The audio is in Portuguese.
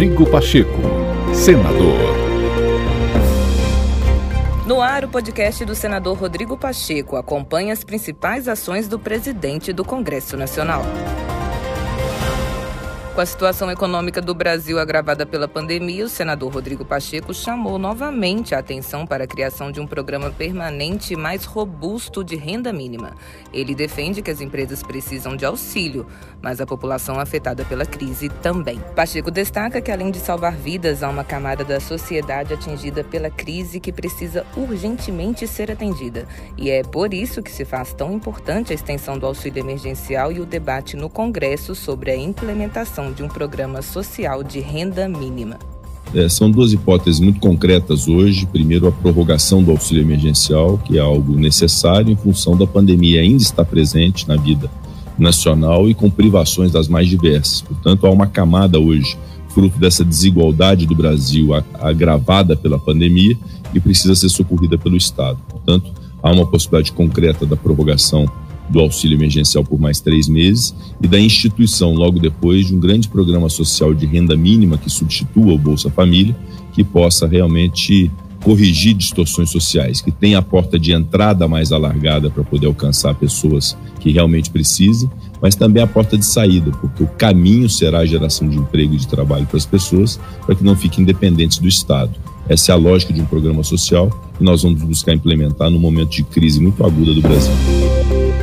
Rodrigo Pacheco, senador. No ar, o podcast do senador Rodrigo Pacheco acompanha as principais ações do presidente do Congresso Nacional. Com a situação econômica do Brasil agravada pela pandemia, o senador Rodrigo Pacheco chamou novamente a atenção para a criação de um programa permanente mais robusto de renda mínima. Ele defende que as empresas precisam de auxílio, mas a população afetada pela crise também. Pacheco destaca que, além de salvar vidas, há uma camada da sociedade atingida pela crise que precisa urgentemente ser atendida. E é por isso que se faz tão importante a extensão do auxílio emergencial e o debate no Congresso sobre a implementação de um programa social de renda mínima. É, são duas hipóteses muito concretas hoje. Primeiro, a prorrogação do auxílio emergencial, que é algo necessário em função da pandemia ainda está presente na vida nacional e com privações das mais diversas. Portanto, há uma camada hoje, fruto dessa desigualdade do Brasil agravada pela pandemia, que precisa ser socorrida pelo Estado. Portanto, há uma possibilidade concreta da prorrogação do auxílio emergencial por mais três meses e da instituição, logo depois, de um grande programa social de renda mínima que substitua o Bolsa Família, que possa realmente corrigir distorções sociais, que tenha a porta de entrada mais alargada para poder alcançar pessoas que realmente precisem, mas também a porta de saída, porque o caminho será a geração de emprego e de trabalho para as pessoas, para que não fiquem dependentes do Estado. Essa é a lógica de um programa social que nós vamos buscar implementar no momento de crise muito aguda do Brasil.